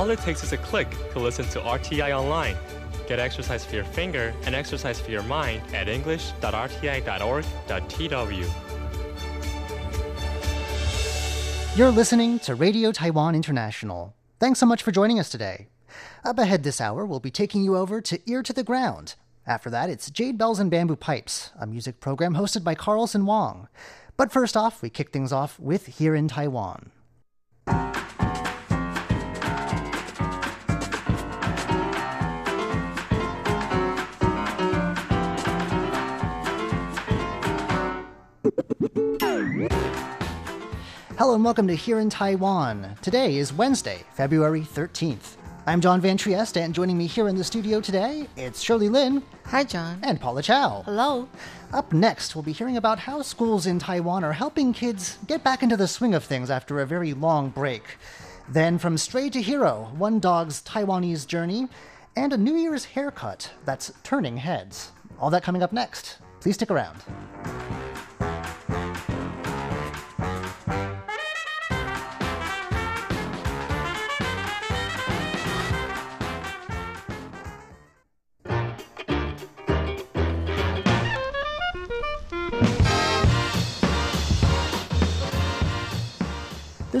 All it takes is a click to listen to RTI online. Get exercise for your finger and exercise for your mind at english.rti.org.tw. You're listening to Radio Taiwan International. Thanks so much for joining us today. Up ahead this hour, we'll be taking you over to Ear to the Ground. After that, it's Jade Bells and Bamboo Pipes, a music program hosted by Carlson Wong. But first off, we kick things off with Here in Taiwan. Hello and welcome to Here in Taiwan. Today is Wednesday, February 13th. I'm John Van Trieste, and joining me here in the studio today, it's Shirley Lin Hi, John. and Paula Chow. Hello. Up next, we'll be hearing about how schools in Taiwan are helping kids get back into the swing of things after a very long break. Then, from stray to hero, one dog's Taiwanese journey, and a New Year's haircut that's turning heads. All that coming up next. Please stick around.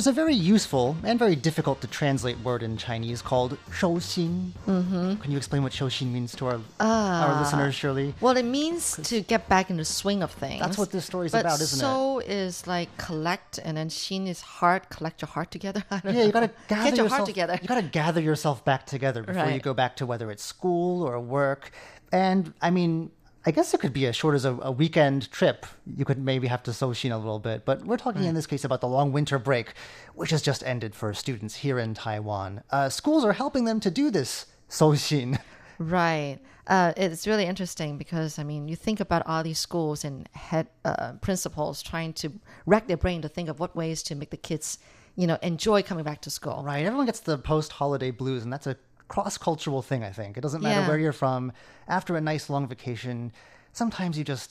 There's a very useful and very difficult to translate word in Chinese called shouxin. Mm -hmm. Can you explain what shouxin means to our, uh, our listeners, Shirley? Well, it means to get back in the swing of things. That's what this story is about, isn't so it? So is like collect, and then xin is heart. Collect your heart together. yeah, you gotta gather get your yourself, heart together. You gotta gather yourself back together before right. you go back to whether it's school or work. And I mean, I guess it could be as short as a, a weekend trip. You could maybe have to shouxin a little bit, but we're talking in this case about the long winter break, which has just ended for students here in Taiwan. Uh, schools are helping them to do this shouxin. Right. Uh, it's really interesting because I mean, you think about all these schools and head uh, principals trying to rack their brain to think of what ways to make the kids, you know, enjoy coming back to school. Right. Everyone gets the post holiday blues, and that's a cross cultural thing, I think. It doesn't matter Yeah. where you're from. After a nice long vacation, sometimes you just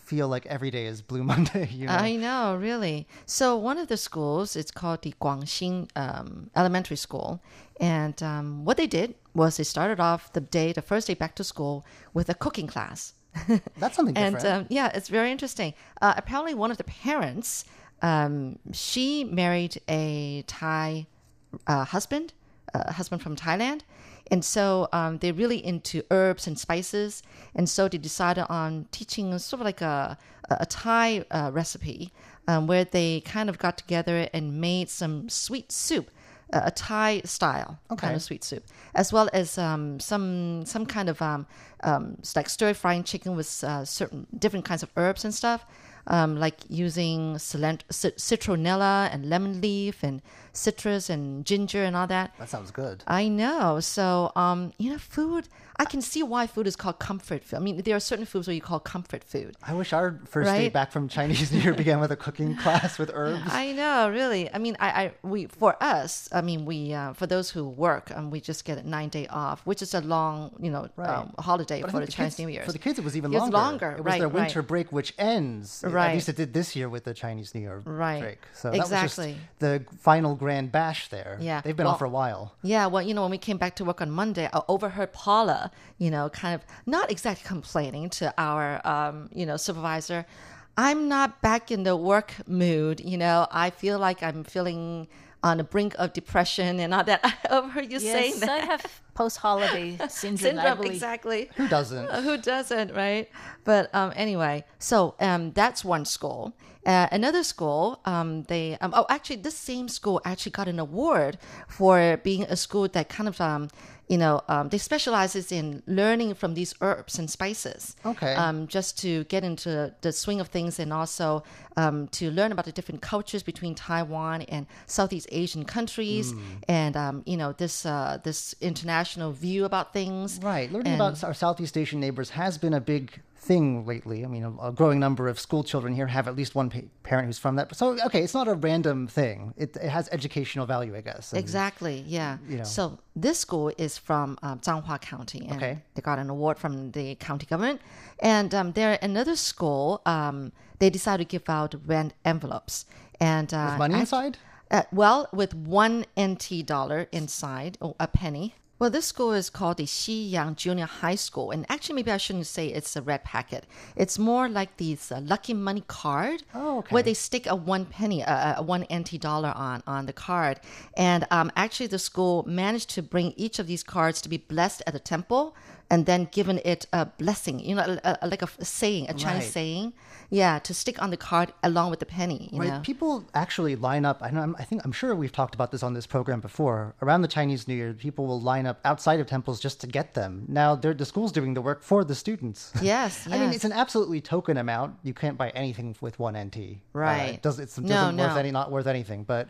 feel like every day is Blue Monday. You know? I know, really. So one of the schools, it's called the Guangxin um, Elementary School, and um, what they did was they started off the day, the first day back to school, with a cooking class. That's something and different. um, yeah, it's very interesting. Uh, apparently, one of the parents, um, she married a Thai uh, husband, uh, husband from Thailand, and so um, they're really into herbs and spices, and so they decided on teaching sort of like a a Thai uh, recipe um, where they kind of got together and made some sweet soup. uh, A Thai style kind of sweet soup, as well as um, some some kind of um, um, like stir frying chicken with uh, certain different kinds of herbs and stuff, um, like using cilent- citronella and lemon leaf and citrus and ginger and all that. that sounds good. I know. So, um, you know, food. I can see why food is called comfort food. I mean, there are certain foods where you call comfort food. I wish our first day back from Chinese New Year began with a cooking class with herbs. I know, really. I mean, I, I we for us. I mean, we uh, for those who work, um, we just get a nine day off, which is a long, you know, Right. um, holiday But for the the Chinese kids- New Year. For the kids, it was even It was longer. longer, It was right, their right. winter break, which ends. Right. At least it did this year with the Chinese New Year Right. break. So that was Exactly. just the final grand bash there. Yeah. They've been off Well- for a while. Yeah, well, you know, when we came back to work on Monday, I overheard Paula, you know, kind of not exactly complaining to our, um, you know, supervisor. I'm not back in the work mood. You know, I feel like I'm feeling on the brink of depression and all that. I overheard you saying Yes, that. I have post-holiday syndrome. Syndrome, exactly. Who doesn't? Uh, Who doesn't, right? But um, anyway, so um, that's one school. Uh, another school, um, they um, oh, actually, this same school actually got an award for being a school that kind of um, you know, um, they specializes in learning from these herbs and spices. Okay. Um, just to get into the swing of things and also um, to learn about the different cultures between Taiwan and Southeast Asian countries, and um, you know this uh, this international view about things. Right. Learning And- about our Southeast Asian neighbors has been a big thing lately. I mean, a, a growing number of school children here have at least one pa- parent who's from that. So, okay, it's not a random thing. It, it has educational value, I guess. And- Exactly. Yeah. you know. So this school is from um, Changhua County, and Okay. they got an award from the county government. And um, there another school. Um, they decided to give out rent envelopes, and uh, With money inside? Uh, well, with one NT dollar inside, or a penny. Well, this school is called the Xiyang Junior High School, and actually, maybe I shouldn't say it's a red packet. It's more like these uh, lucky money card, Oh, okay. where they stick a one penny, uh, a one NT dollar on on the card. And um, actually, the school managed to bring each of these cards to be blessed at the temple, and then given it a blessing. You know, a, a- like a, saying, a Chinese Right. saying, yeah, to stick on the card along with the penny. You Right. know, People actually line up. I know. I think I'm sure we've talked about this on this program before. Around the Chinese New Year, people will line up outside of temples just to get them. Now, they're, the school's doing the work for the students. Yes, I mean, it's an absolutely token amount. You can't buy anything with one NT. Uh, Right. it does, it's No, doesn't worth no. any, not worth anything. But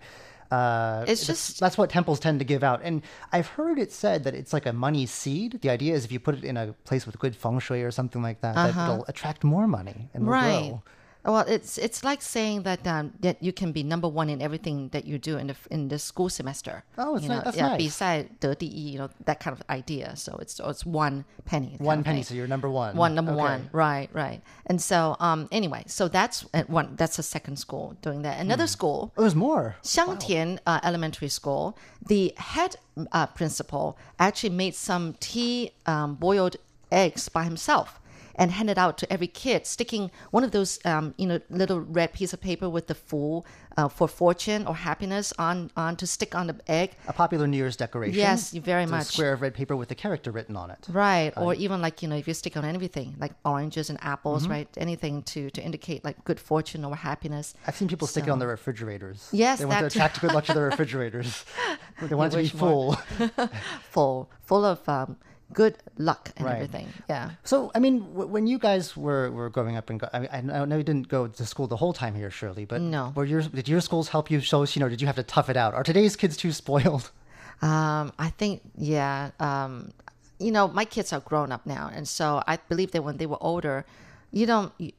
uh, It's just- that's what temples tend to give out. And I've heard it said that it's like a money seed. The idea is if you put it in a place with good feng shui or something like that, that it'll attract more money and Uh-huh. right. grow. Well, it's it's like saying that um, that you can be number one in everything that you do in the in the school semester. Oh, it's you nice. yeah, nice. beside the you know that kind of idea. So it's it's one penny. One penny. So you're number one. One number okay. one. Right, right. And so um, anyway, so that's uh, one. That's a second school doing that. Another mm. school. Oh, there's more. Xiangtian wow. uh, Elementary School. The head uh, principal actually made some tea um, boiled eggs by himself and hand it out to every kid, sticking one of those um, you know little red piece of paper with the fool uh, for fortune or happiness on on to stick on the egg. A popular New Year's decoration. Yes, very It's a much. square of red paper with a character written on it. Right, or even like you know, if you stick on anything like oranges and apples, Mm-hmm. right, anything to to indicate like good fortune or happiness. I've seen people stick it on their refrigerators. Yes, they want to attract good luck to their refrigerators. they want it to be full. full full of um, good luck and Right. everything. Yeah. So, I mean, w- when you guys were, were growing up, and go, I, mean, I know you didn't go to school the whole time here, Shirley, but No. were your, did your schools help you show, you know, did you have to tough it out? Are today's kids too spoiled? Um, I think, yeah. Um, you know, my kids are grown up now, and so I believe that when they were older, you don't. You,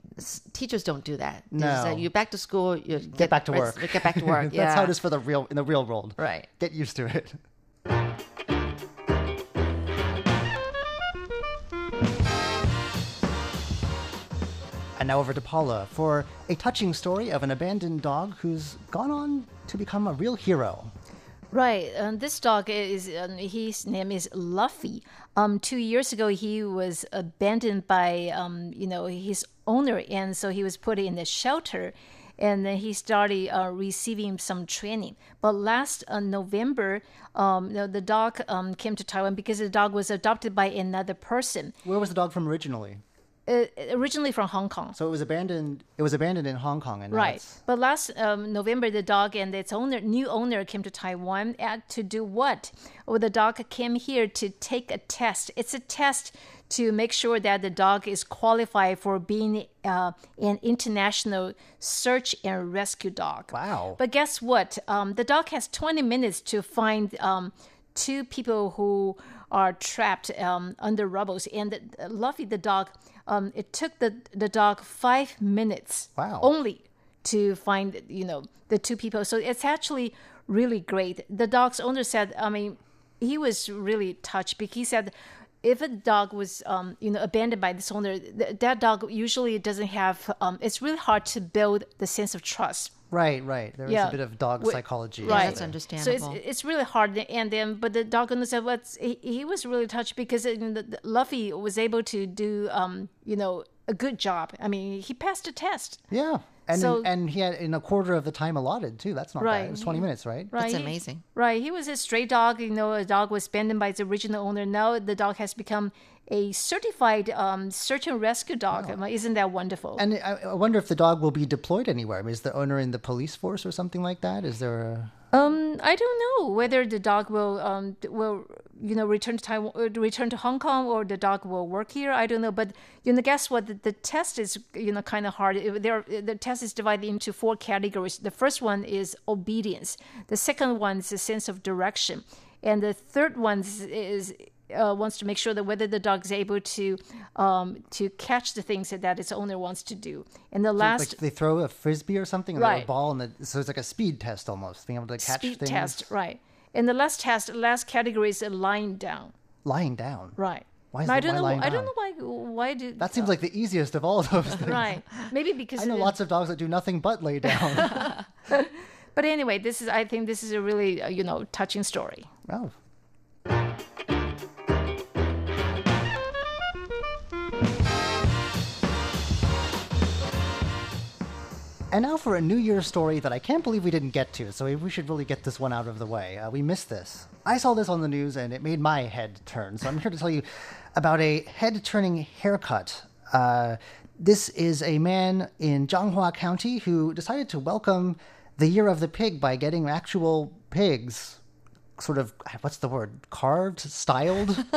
teachers don't do that. They just say, No. you're back to school. You get, Get back to rest- work. Get back to work. That's yeah. how it is for the real in the real world. Right. Get used to it. And now over to Paula for a touching story of an abandoned dog who's gone on to become a real hero. Right. Um, this dog is um, his name is Luffy. Um, two years ago, he was abandoned by um, you know his owner, and so he was put in a shelter, and then he started uh, receiving some training. But last uh, November, um, know, the dog um, came to Taiwan because the dog was adopted by another person, Where was the dog from originally? Uh, originally from Hong Kong. So it was abandoned. It was abandoned in Hong Kong, and Right. But last um, November, the dog and its owner, new owner, came to Taiwan uh, to do what? Well, the dog came here to take a test. It's a test to make sure that the dog is qualified for being uh, an international search and rescue dog. Wow. But guess what? Um, the dog has 20 minutes to find um, two people who are trapped um, under rubbles. And the, Luffy, the dog, um, it took the, the dog five minutes Wow. only to find, you know, the two people. So it's actually really great. The dog's owner said, I mean, he was really touched because he said, if a dog was, um, you know, abandoned by this owner, th- that dog usually doesn't have. Um, it's really hard to build the sense of trust right, right. There was Yeah. a bit of dog Wh- psychology. right. that's there. understandable. So it's it's really hard, and then but the dog owner said, "What's he, he was really touched because uh, the, the Luffy was able to do um you know a good job. I mean, he passed the test. Yeah, and So- and he had in a quarter of the time allotted too. That's not bad. It was twenty minutes, right? Right, That's He- amazing. Right, he was a stray dog. You know, a dog was abandoned by its original owner. Now the dog has become a certified um, search and rescue dog. I mean, Isn't that wonderful? And I, I wonder if the dog will be deployed anywhere. I mean, is the owner in the police force or something like that? Is there a Um, I don't know whether the dog will um will you know return to Taiwan, uh, return to Hong Kong, or the dog will work here. I don't know, but you know, guess what? The, the test is you know kind of hard. There, the test is divided into four categories. The first one is obedience. The second one is a sense of direction, and the third one is. is uh, wants to make sure that whether the dog is able to um, to catch the things that, that its owner wants to do. And the last like they throw a frisbee or something, or a ball, and the, so it's like a speed test almost, being able to catch speed things test, right? And the last test, last category is lying down. lying down. Right. Why is I don't know. lying I don't know why. Why do That seems like the easiest of all of those things. right? Maybe because I know lots of dogs that do nothing but lay down. But anyway, this is I think this is a really uh, you know touching story. Oh. And now for a New Year's story that I can't believe we didn't get to, so we should really get this one out of the way. Uh, we missed this. I saw this on the news and it made my head turn, so I'm here to tell you about a head turning haircut. Uh, this is a man in Changhua County who decided to welcome the Year of the Pig by getting actual pigs sort of what's the word? Carved? Styled?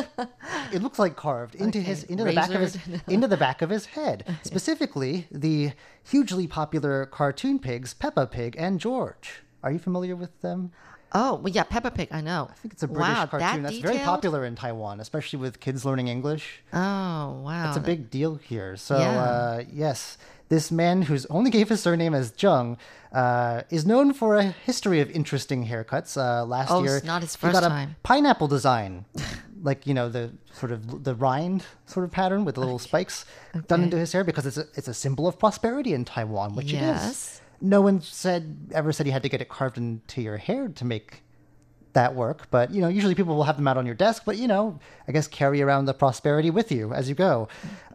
It looks like carved. Into Okay, his into the back of his into the back of his head. Specifically the hugely popular cartoon pigs peppa pig and george. Are you familiar with them? Oh, well, yeah, Peppa Pig. I know. i think it's a british wow, cartoon. That that's very popular in taiwan especially with kids learning english. Oh, wow. it's a big deal here. So, Yeah. uh, yes, this man who's only gave his surname as Jung uh, is known for a history of interesting haircuts. Uh, last Oh, year, it's not his first he got first a time. pineapple design, like you know the sort of the rind sort of pattern with the little spikes done into his hair because it's a, it's a symbol of prosperity in Taiwan, which it is. No one said ever said you had to get it carved into your hair to make that work. But you know, usually people will have them out on your desk. But you know, I guess carry around the prosperity with you as you go.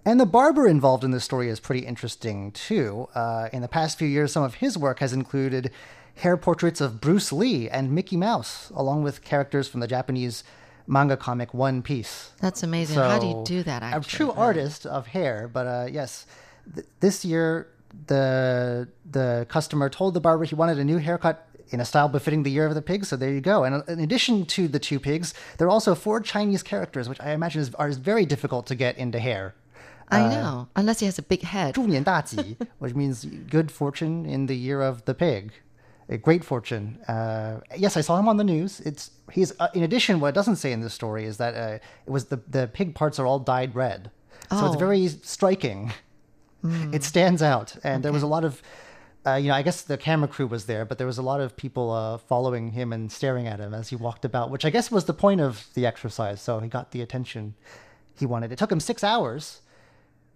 And the barber involved in this story is pretty interesting too. Uh, in the past few years, some of his work has included hair portraits of Bruce Lee and Mickey Mouse, along with characters from the Japanese manga comic One Piece. That's amazing. How do you do that, actually? A true artist of hair, but uh, yes, th- this year the the customer told the barber he wanted a new haircut in a style befitting the year of the pig. So there you go. And uh, in addition to the two pigs, there are also four Chinese characters, which I imagine is, are very difficult to get into hair. I uh, know. Unless he has a big head. 猪年大吉, which means good fortune in the year of the pig. A great fortune. Uh, yes, I saw him on the news. It's he's. Uh, in addition, what it doesn't say in this story is that uh, it was the the pig parts are all dyed red, so it's Oh. very striking. It stands out, and there was a lot of. uh, you know, I guess the camera crew was there, but there was a lot of people uh, following him and staring at him as he walked about, which I guess was the point of the exercise. So he got the attention he wanted. It took him six hours.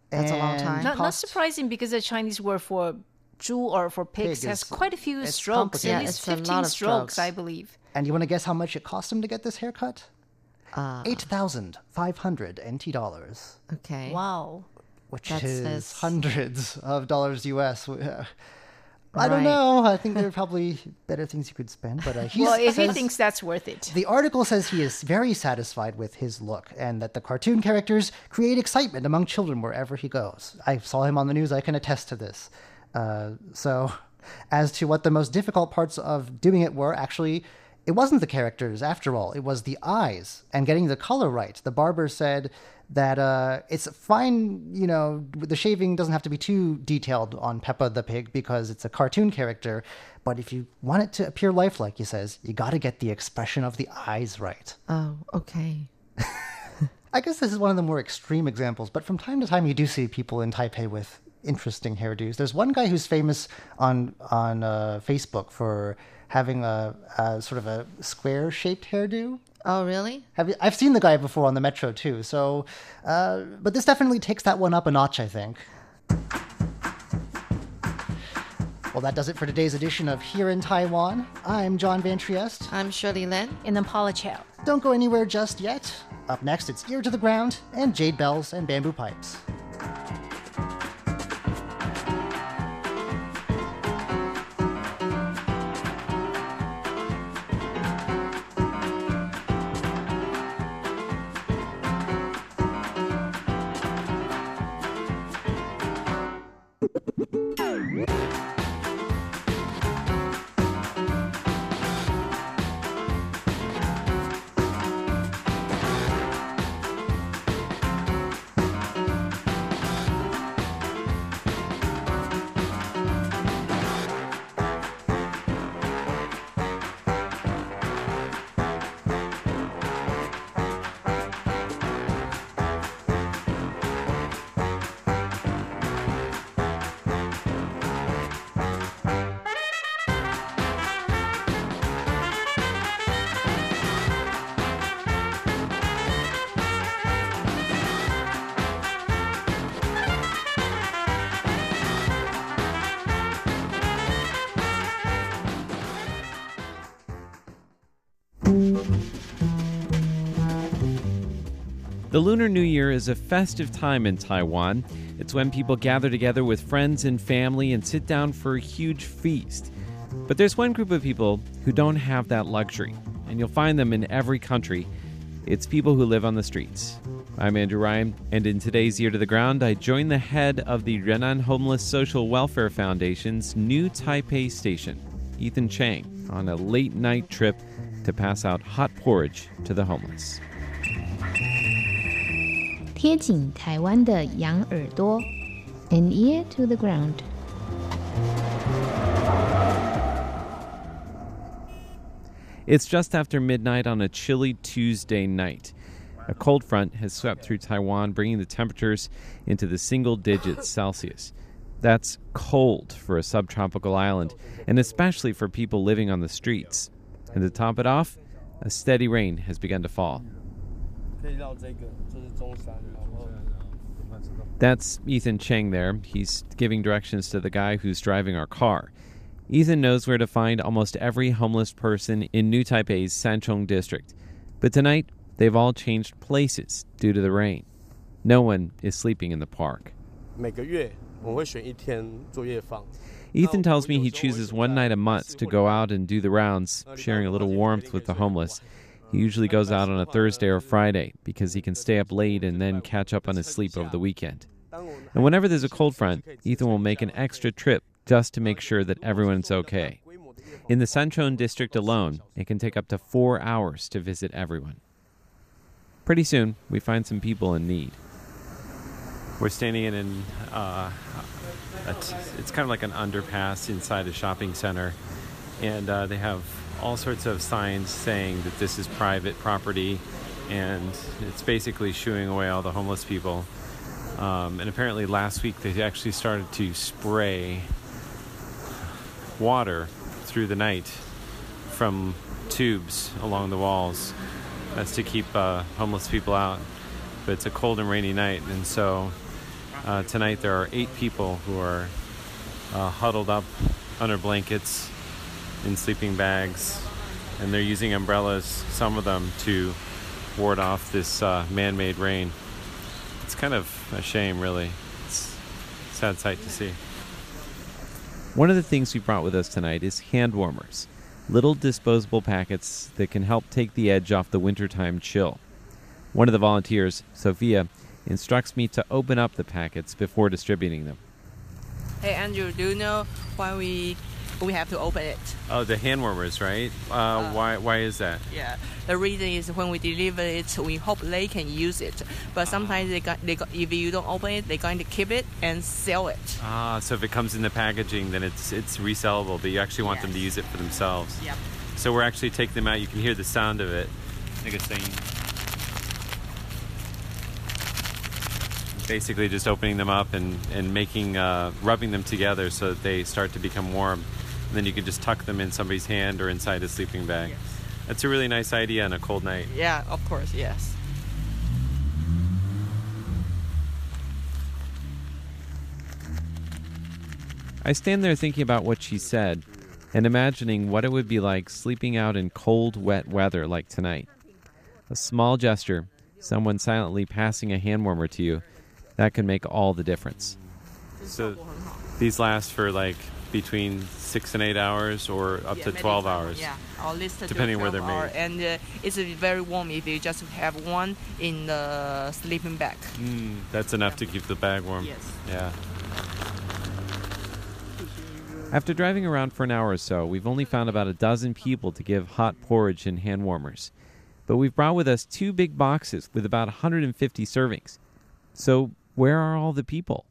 That's a long time. Not, not surprising because the Chinese word for Zhu or for pigs Pig has is- quite a few strokes. complicated. At least it's a lot 15 strokes, strokes. I believe. And you want to guess how much it cost him to get this haircut? Uh, Eight thousand five hundred NT dollars, okay. Wow. which That's- is that's- hundreds of dollars US. I don't Right. know. I think there are probably better things you could spend, but uh, he Well, if he says- thinks that's worth it. the article says he is very satisfied with his look and that the cartoon characters create excitement among children wherever he goes. I saw him on the news. I can attest to this. Uh, so, as to what the most difficult parts of doing it were, actually, it wasn't the characters after all. It was the eyes and getting the color right. The barber said that uh, it's fine, you know, the shaving doesn't have to be too detailed on Peppa the pig because it's a cartoon character. But if you want it to appear lifelike, he says, you got to get the expression of the eyes right. Oh, okay. I guess this is one of the more extreme examples, but from time to time you do see people in Taipei with interesting hairdos. There's one guy who's famous on on uh, Facebook for having a, a sort of a square-shaped hairdo. Oh, really? Have you, I've seen the guy before on the metro too. So, uh, but this definitely takes that one up a notch, I think. Well, that does it for today's edition of Here in Taiwan. I'm John Van Trieste. I'm Shirley Lin. And I'm Paula Chow. Don't go anywhere just yet. Up next, it's Ear to the Ground and Jade Bells and Bamboo Pipes. Lunar New Year is a festive time in Taiwan. It's when people gather together with friends and family and sit down for a huge feast. But there's one group of people who don't have that luxury, and you'll find them in every country. It's people who live on the streets. I'm Andrew Ryan, and in today's Ear to the Ground, I join the head of the Renan Homeless Social Welfare Foundation's new Taipei station, Ethan Chang, on a late night trip to pass out hot porridge to the homeless. 贴紧台湾的羊耳朵，an ear to the ground。It's just after midnight on a chilly Tuesday night. A cold front has swept through Taiwan, bringing the temperatures into the single digits Celsius. That's cold for a subtropical island, and especially for people living on the streets. And to top it off, a steady rain has begun to fall. That's Ethan Cheng there. He's giving directions to the guy who's driving our car. Ethan knows where to find almost every homeless person in New Taipei's Sanchong district. But tonight, they've all changed places due to the rain. No one is sleeping in the park. Ethan tells me he chooses one night a month to go out and do the rounds, sharing a little warmth with the homeless. He usually goes out on a Thursday or Friday because he can stay up late and then catch up on his sleep over the weekend. And whenever there's a cold front, Ethan will make an extra trip just to make sure that everyone's okay. In the Sanchong district alone, it can take up to four hours to visit everyone. Pretty soon, we find some people in need. We're standing in an, uh, it's kind of like an underpass inside a shopping center, and uh, they have all sorts of signs saying that this is private property, and it's basically shooing away all the homeless people. Um, and apparently, last week they actually started to spray water through the night from tubes along the walls. That's to keep uh, homeless people out. But it's a cold and rainy night, and so uh, tonight there are eight people who are uh, huddled up under blankets in sleeping bags, and they're using umbrellas, some of them, to ward off this uh, man made rain. It's kind of a shame, really. It's a sad sight to see. One of the things we brought with us tonight is hand warmers, little disposable packets that can help take the edge off the wintertime chill. One of the volunteers, Sophia, instructs me to open up the packets before distributing them. Hey Andrew, do you know why we we have to open it? Oh, the hand warmers, right? Uh, uh, why why is that? Yeah, the reason is when we deliver it, we hope they can use it. But sometimes they got, they got, if you don't open it, they're going to keep it and sell it. Ah, so if it comes in the packaging, then it's it's resellable, but you actually want yes. them to use it for themselves. Yep. So we're actually taking them out. You can hear the sound of it. Like a saying. basically just opening them up and, and making uh, rubbing them together so that they start to become warm and then you can just tuck them in somebody's hand or inside a sleeping bag yes. that's a really nice idea on a cold night yeah of course yes I stand there thinking about what she said and imagining what it would be like sleeping out in cold, wet weather like tonight. A small gesture, someone silently passing a hand warmer to you, that can make all the difference. So these last for like between six and eight hours or up yeah, to 12 hours. Yeah, depending where they're made. And uh, it's very warm if you just have one in the sleeping bag. Mm, that's enough yeah. to keep the bag warm. Yes. Yeah. After driving around for an hour or so, we've only found about a dozen people to give hot porridge and hand warmers. But we've brought with us two big boxes with about 150 servings. So where are all the people?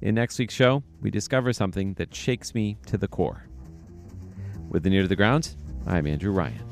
In next week's show, we discover something that shakes me to the core. With the Ear to the Ground, I'm Andrew Ryan.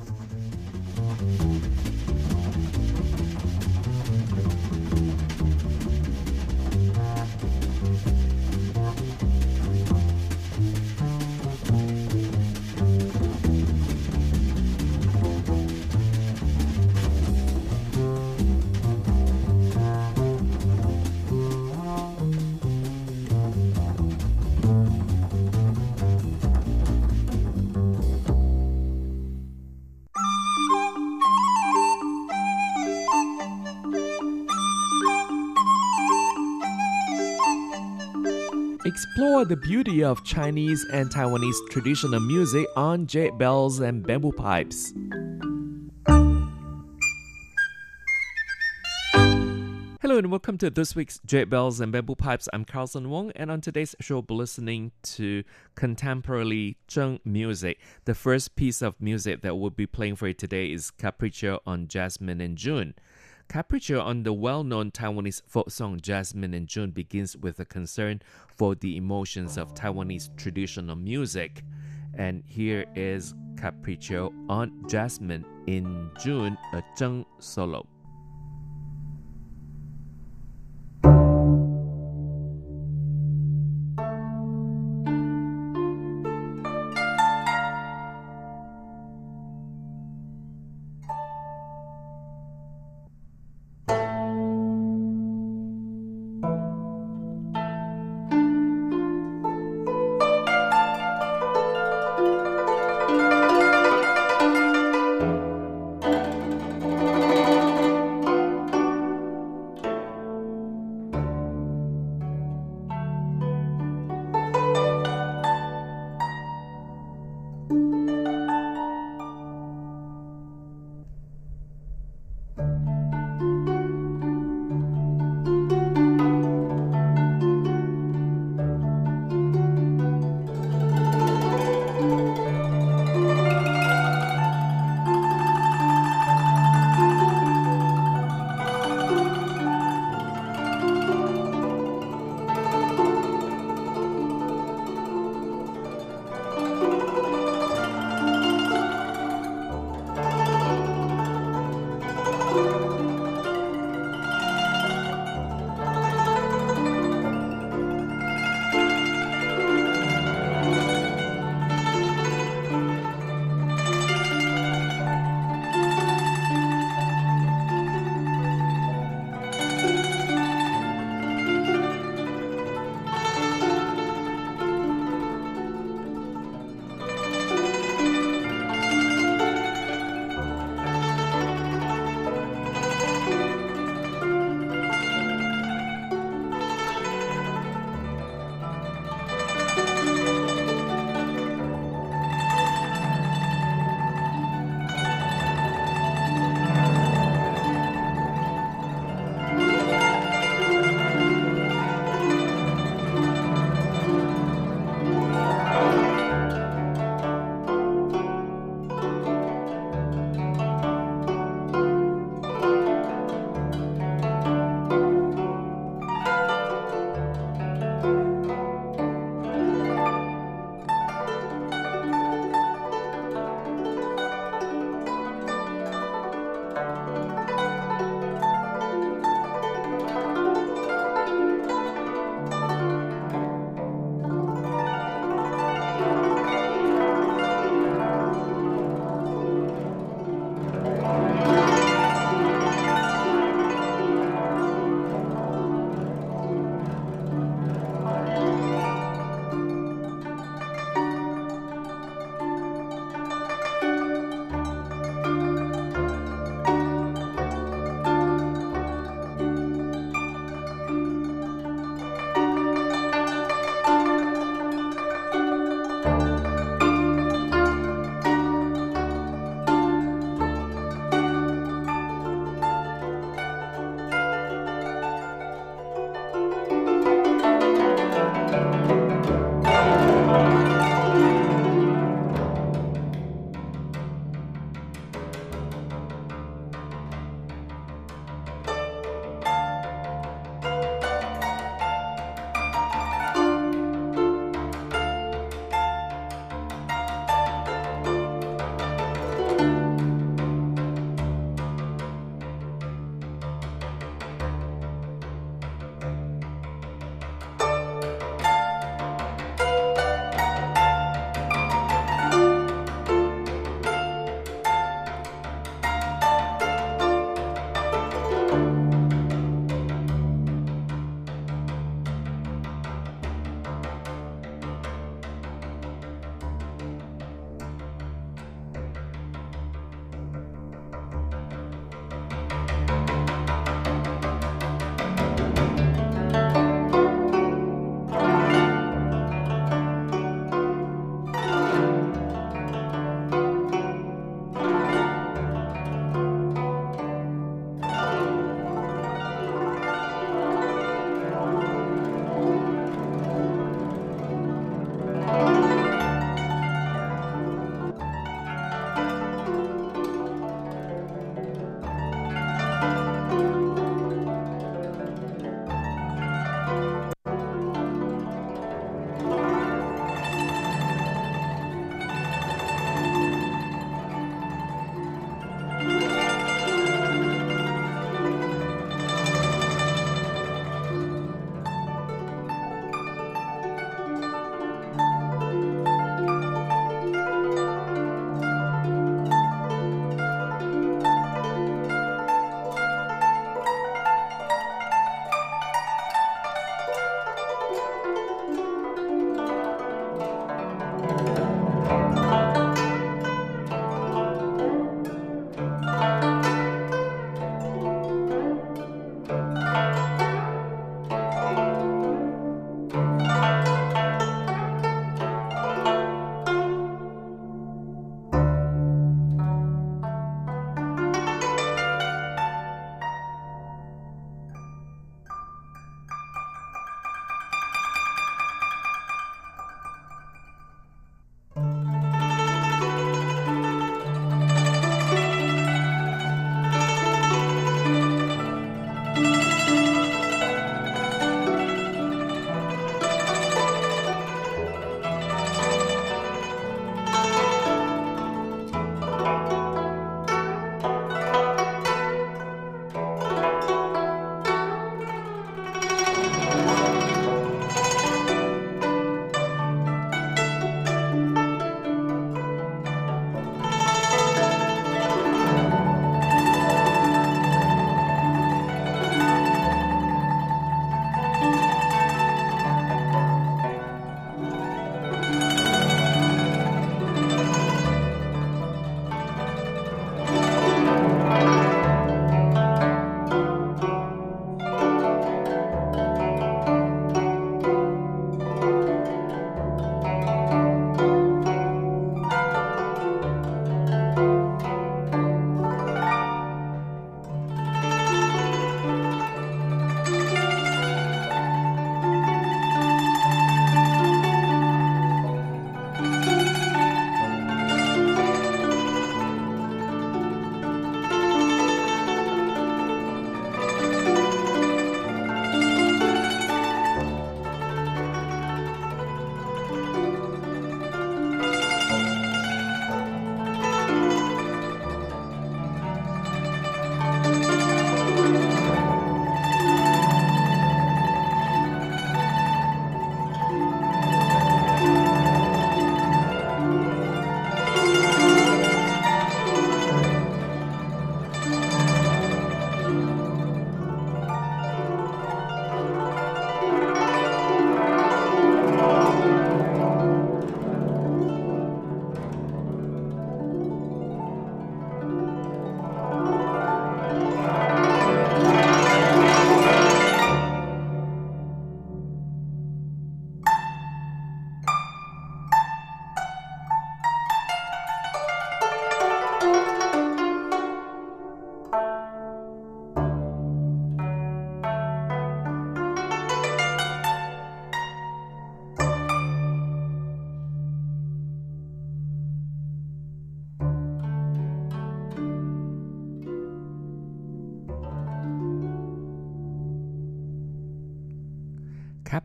Explore the beauty of Chinese and Taiwanese traditional music on jade bells and bamboo pipes. Hello and welcome to this week's Jade Bells and Bamboo Pipes. I'm Carlson Wong, and on today's show, we'll be listening to contemporary Zheng music. The first piece of music that we'll be playing for you today is Capriccio on Jasmine and June. Capriccio on the well known Taiwanese folk song Jasmine in June begins with a concern for the emotions of Taiwanese traditional music. And here is Capriccio on Jasmine in June, a Zheng solo.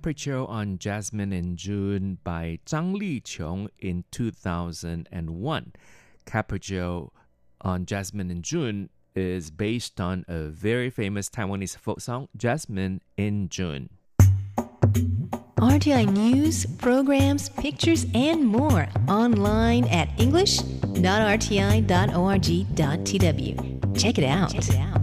Capriccio on Jasmine in June by Zhang Liqiong in 2001. Capriccio on Jasmine in June is based on a very famous Taiwanese folk song, Jasmine in June. RTI news, programs, pictures, and more online at english.rti.org.tw. Check it out. Check it out.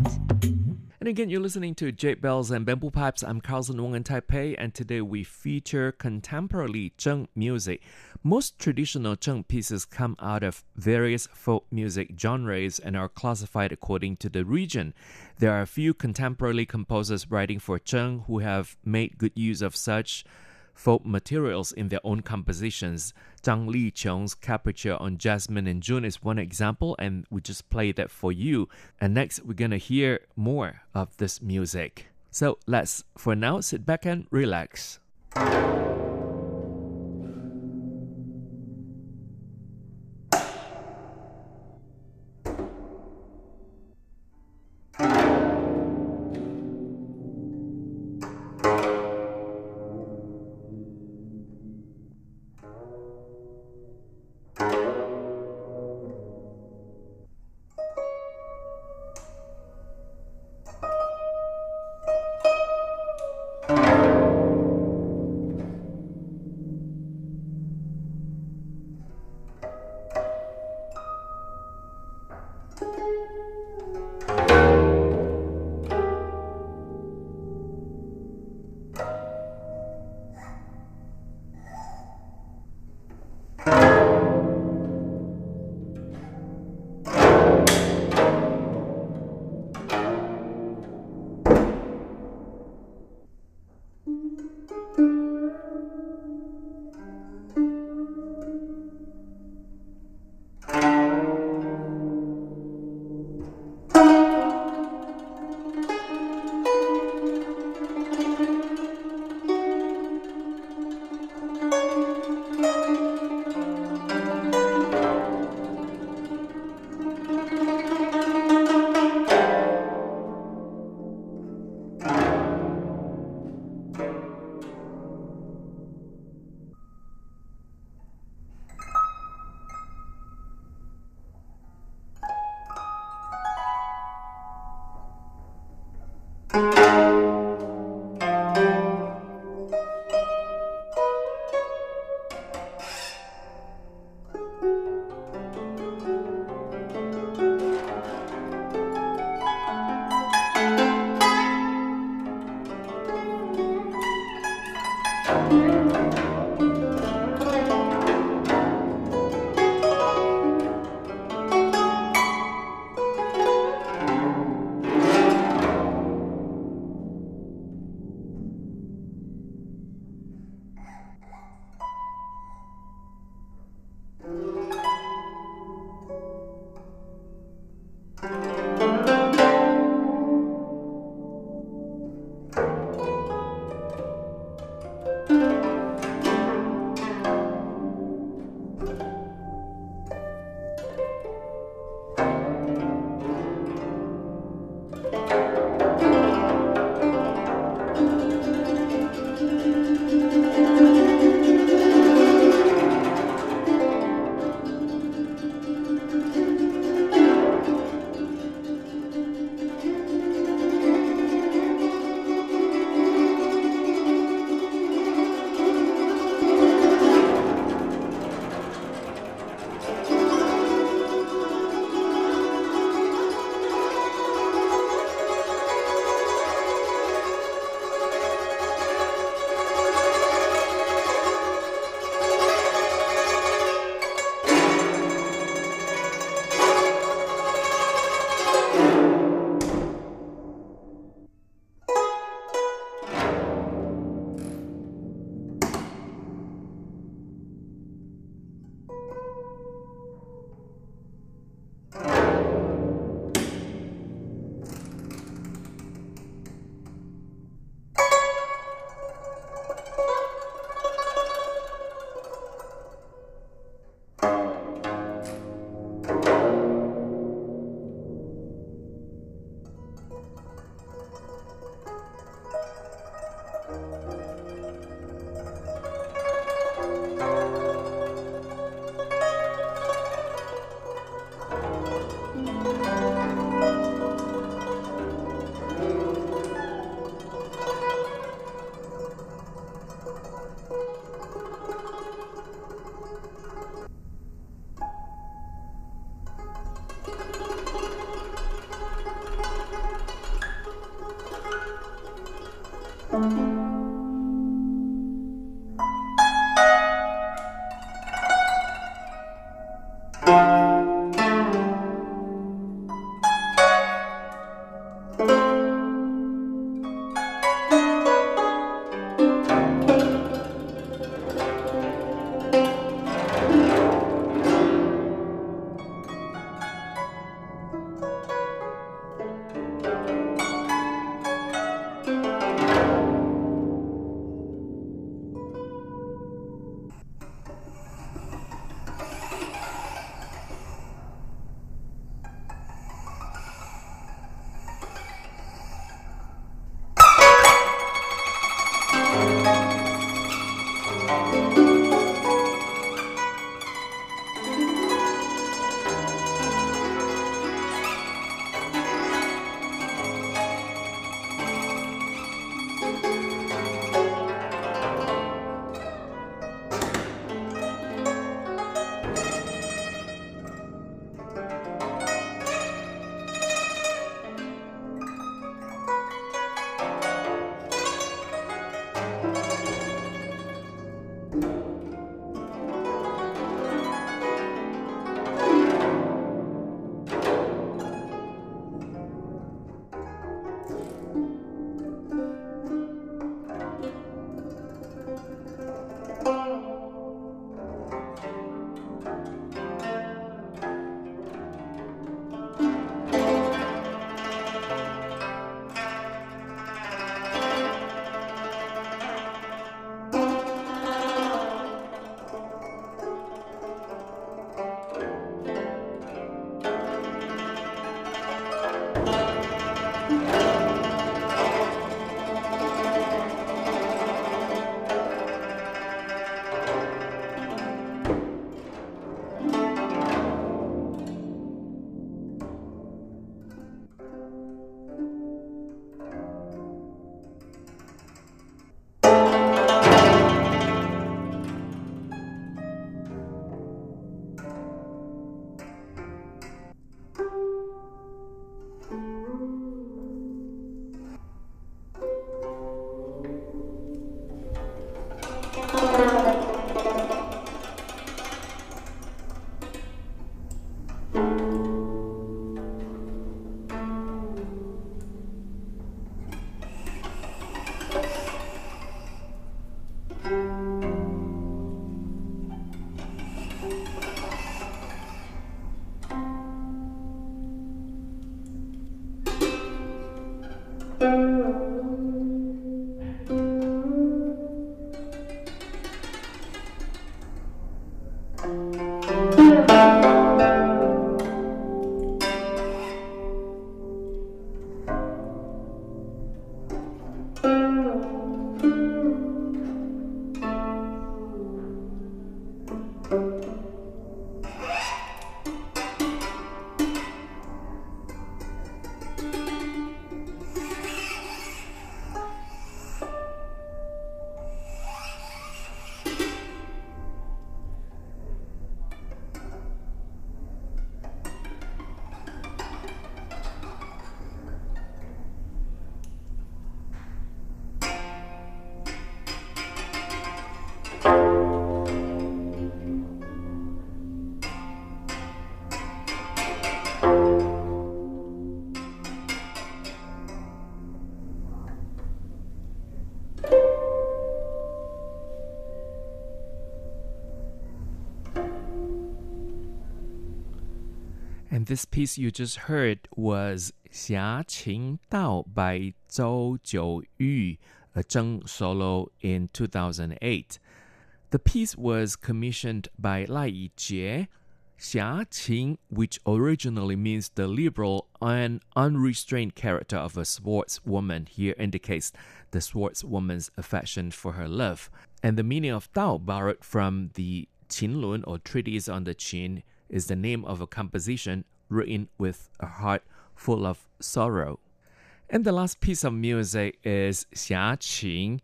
And again, you're listening to Jade Bells and Bamboo Pipes. I'm Carlson Wong in Taipei, and today we feature contemporary Zheng music. Most traditional Zheng pieces come out of various folk music genres and are classified according to the region. There are a few contemporary composers writing for Zheng who have made good use of such folk materials in their own compositions. Zhang Liqiong's Capriccio on Jasmine in June is one example, and we just played that for you. And next, we're to hear more of this music. So let's, for now, sit back and relax. And this piece you just heard was 侠情道 by Zhou Jiuyu, a Zheng solo in 2008. The piece was commissioned by Lai Yijie. Xia Qing, which originally means the liberal and unrestrained character of a sportswoman, here indicates the sportswoman's affection for her love. And the meaning of Dao, borrowed from the Qinlun or treatise on the Qin, is the name of a composition written with a heart full of sorrow. And the last piece of music is Xia Qing.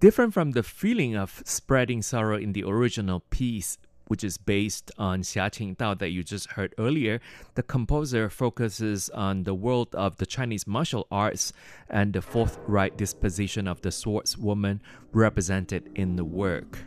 Different from the feeling of spreading sorrow in the original piece, which is based on Xia Qing Dao that you just heard earlier, the composer focuses on the world of the Chinese martial arts and the forthright disposition of the swordswoman represented in the work.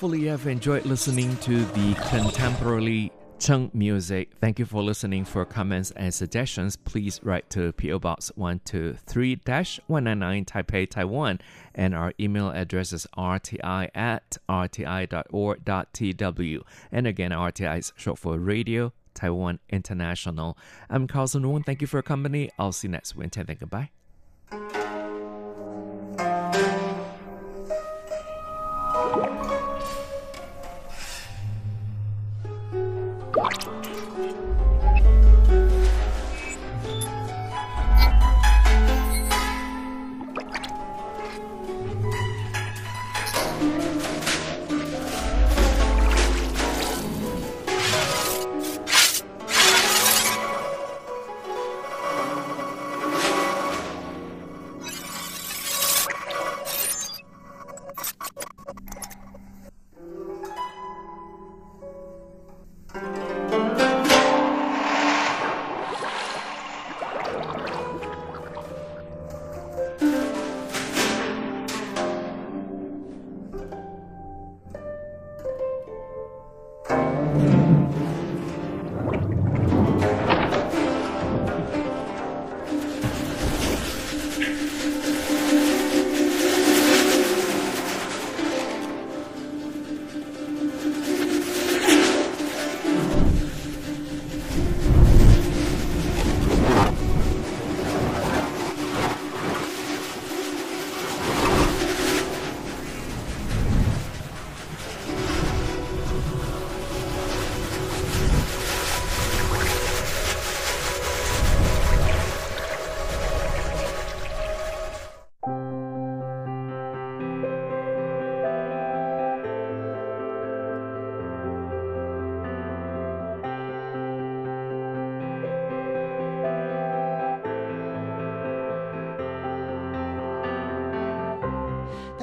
Hopefully you have enjoyed listening to the contemporary Zheng music. Thank you for listening. For comments and suggestions, please write to PO Box 123-199 Taipei, Taiwan. And our email address is rti at rti.org.tw. And again, RTI is short for Radio Taiwan International. I'm Carlson Wong. Thank you for your company. I'll see you next Wednesday. Goodbye.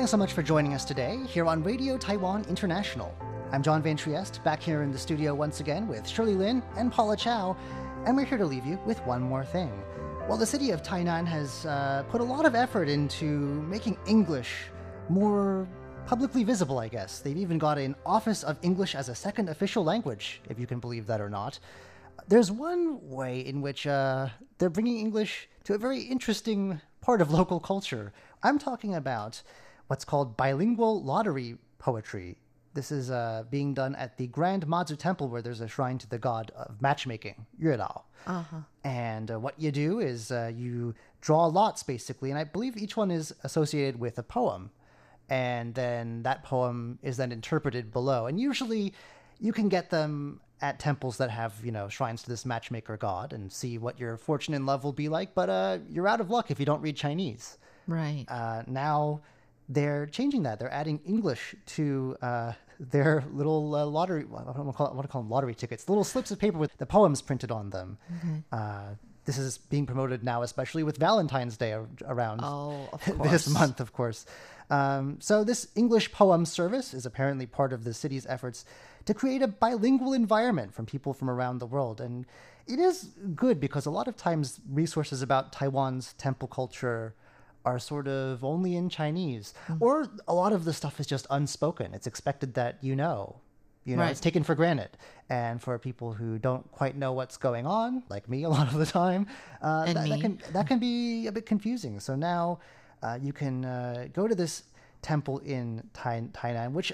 Thanks so much for joining us today here on Radio Taiwan International. I'm John Van Trieste, back here in the studio once again with Shirley Lin and Paula Chow, and we're here to leave you with one more thing. Well, the city of Tainan has uh, put a lot of effort into making English more publicly visible, I guess. They've even got an Office of English as a Second Official Language, if you can believe that or not. There's one way in which uh, they're bringing English to a very interesting part of local culture. I'm talking about what's called bilingual lottery poetry. This is uh, being done at the Grand Mazu Temple, where there's a shrine to the god of matchmaking, Yue Uh-huh. And uh, what you do is uh, you draw lots, basically, and I believe each one is associated with a poem. And then that poem is then interpreted below. And usually you can get them at temples that have, you know, shrines to this matchmaker god and see what your fortune in love will be like. But uh, you're out of luck if you don't read Chinese. Right. Uh, now they're changing that. They're adding English to uh, their little uh, lottery. What do I call it? Do call them? Lottery tickets. Little slips of paper with the poems printed on them. Uh, this is being promoted now, especially with Valentine's Day around Oh, this month, of course. Um, so, this English poem service is apparently part of the city's efforts to create a bilingual environment from people from around the world. And it is good because a lot of times resources about Taiwan's temple culture are sort of only in Chinese, or a lot of the stuff is just unspoken. It's expected that you know. You know, Right. it's taken for granted. And for people who don't quite know what's going on, like me a lot of the time, uh, that, that can that can be a bit confusing. So now uh, you can uh, go to this temple in Tai- Tainan, which,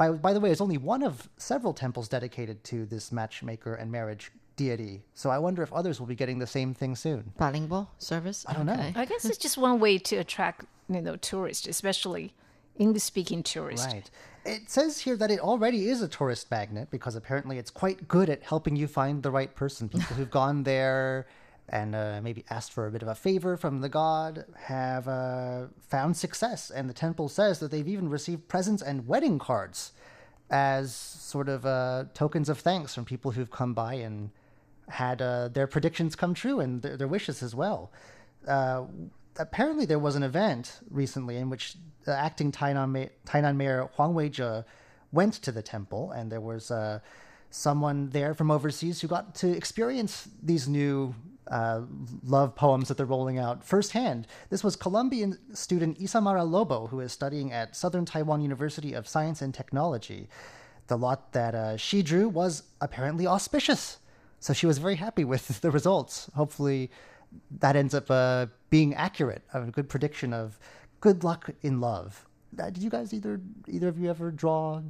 by by the way, is only one of several temples dedicated to this matchmaker and marriage deity. So I wonder if others will be getting the same thing soon. Bilingual service? I don't know. I guess it's just one way to attract you know tourists, especially English speaking tourists. Right. It says here that it already is a tourist magnet because apparently it's quite good at helping you find the right person. People who've gone there and uh, maybe asked for a bit of a favor from the god have uh, found success. And the temple says that they've even received presents and wedding cards as sort of uh, tokens of thanks from people who've come by and had uh, their predictions come true and their, their wishes as well. Uh, apparently, there was an event recently in which the acting Tainan, Ma- Tainan mayor Huang Weizhe went to the temple, and there was uh, someone there from overseas who got to experience these new uh, love poems that they're rolling out firsthand. This was Colombian student Isamara Lobo, who is studying at Southern Taiwan University of Science and Technology. The lot that uh, she drew was apparently auspicious. So she was very happy with the results. Hopefully, that ends up uh, being accurate, a good prediction of good luck in love. Uh, did you guys either either of you ever draw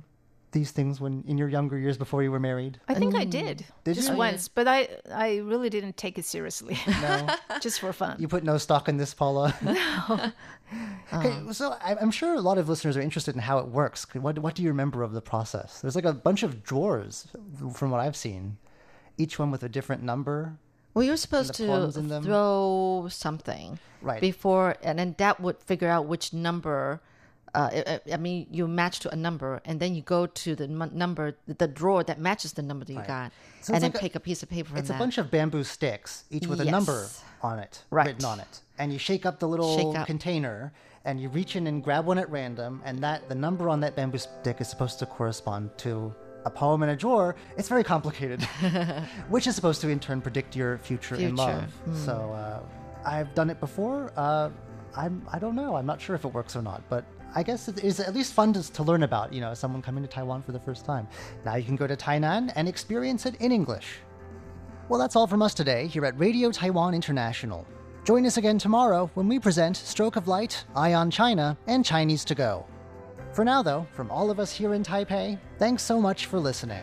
these things when in your younger years before you were married? I think I did, Did just you? once, but I I really didn't take it seriously, No, just for fun. you put no stock in this, Paula. No. okay, so I, I'm sure a lot of listeners are interested in how it works. What what do you remember of the process? There's like a bunch of drawers, from what I've seen, each one with a different number. Well, you're supposed to poems in them? throw something Right. before, and then that would figure out which number. Uh, I- I mean, you match to a number, and then you go to the number, the drawer that matches the number that you got, So and then like a- pick a piece of paper from It's that. a bunch of bamboo sticks, each with a number on it, Right. written on it. And you shake up the little up. container, and you reach in and grab one at random, and that the number on that bamboo stick is supposed to correspond to a poem in a drawer. It's very complicated, which is supposed to in turn predict your future, in Future. love. So uh, I've done it before. Uh, I'm I don't know. I'm not sure if it works or not, but. I guess it is at least fun to, to learn about, you know, someone coming to Taiwan for the first time. Now you can go to Tainan and experience it in English. Well, that's all from us today here at Radio Taiwan International. Join us again tomorrow when we present Stroke of Light, Eye on China, and Chinese to Go. For now, though, from all of us here in Taipei, thanks so much for listening.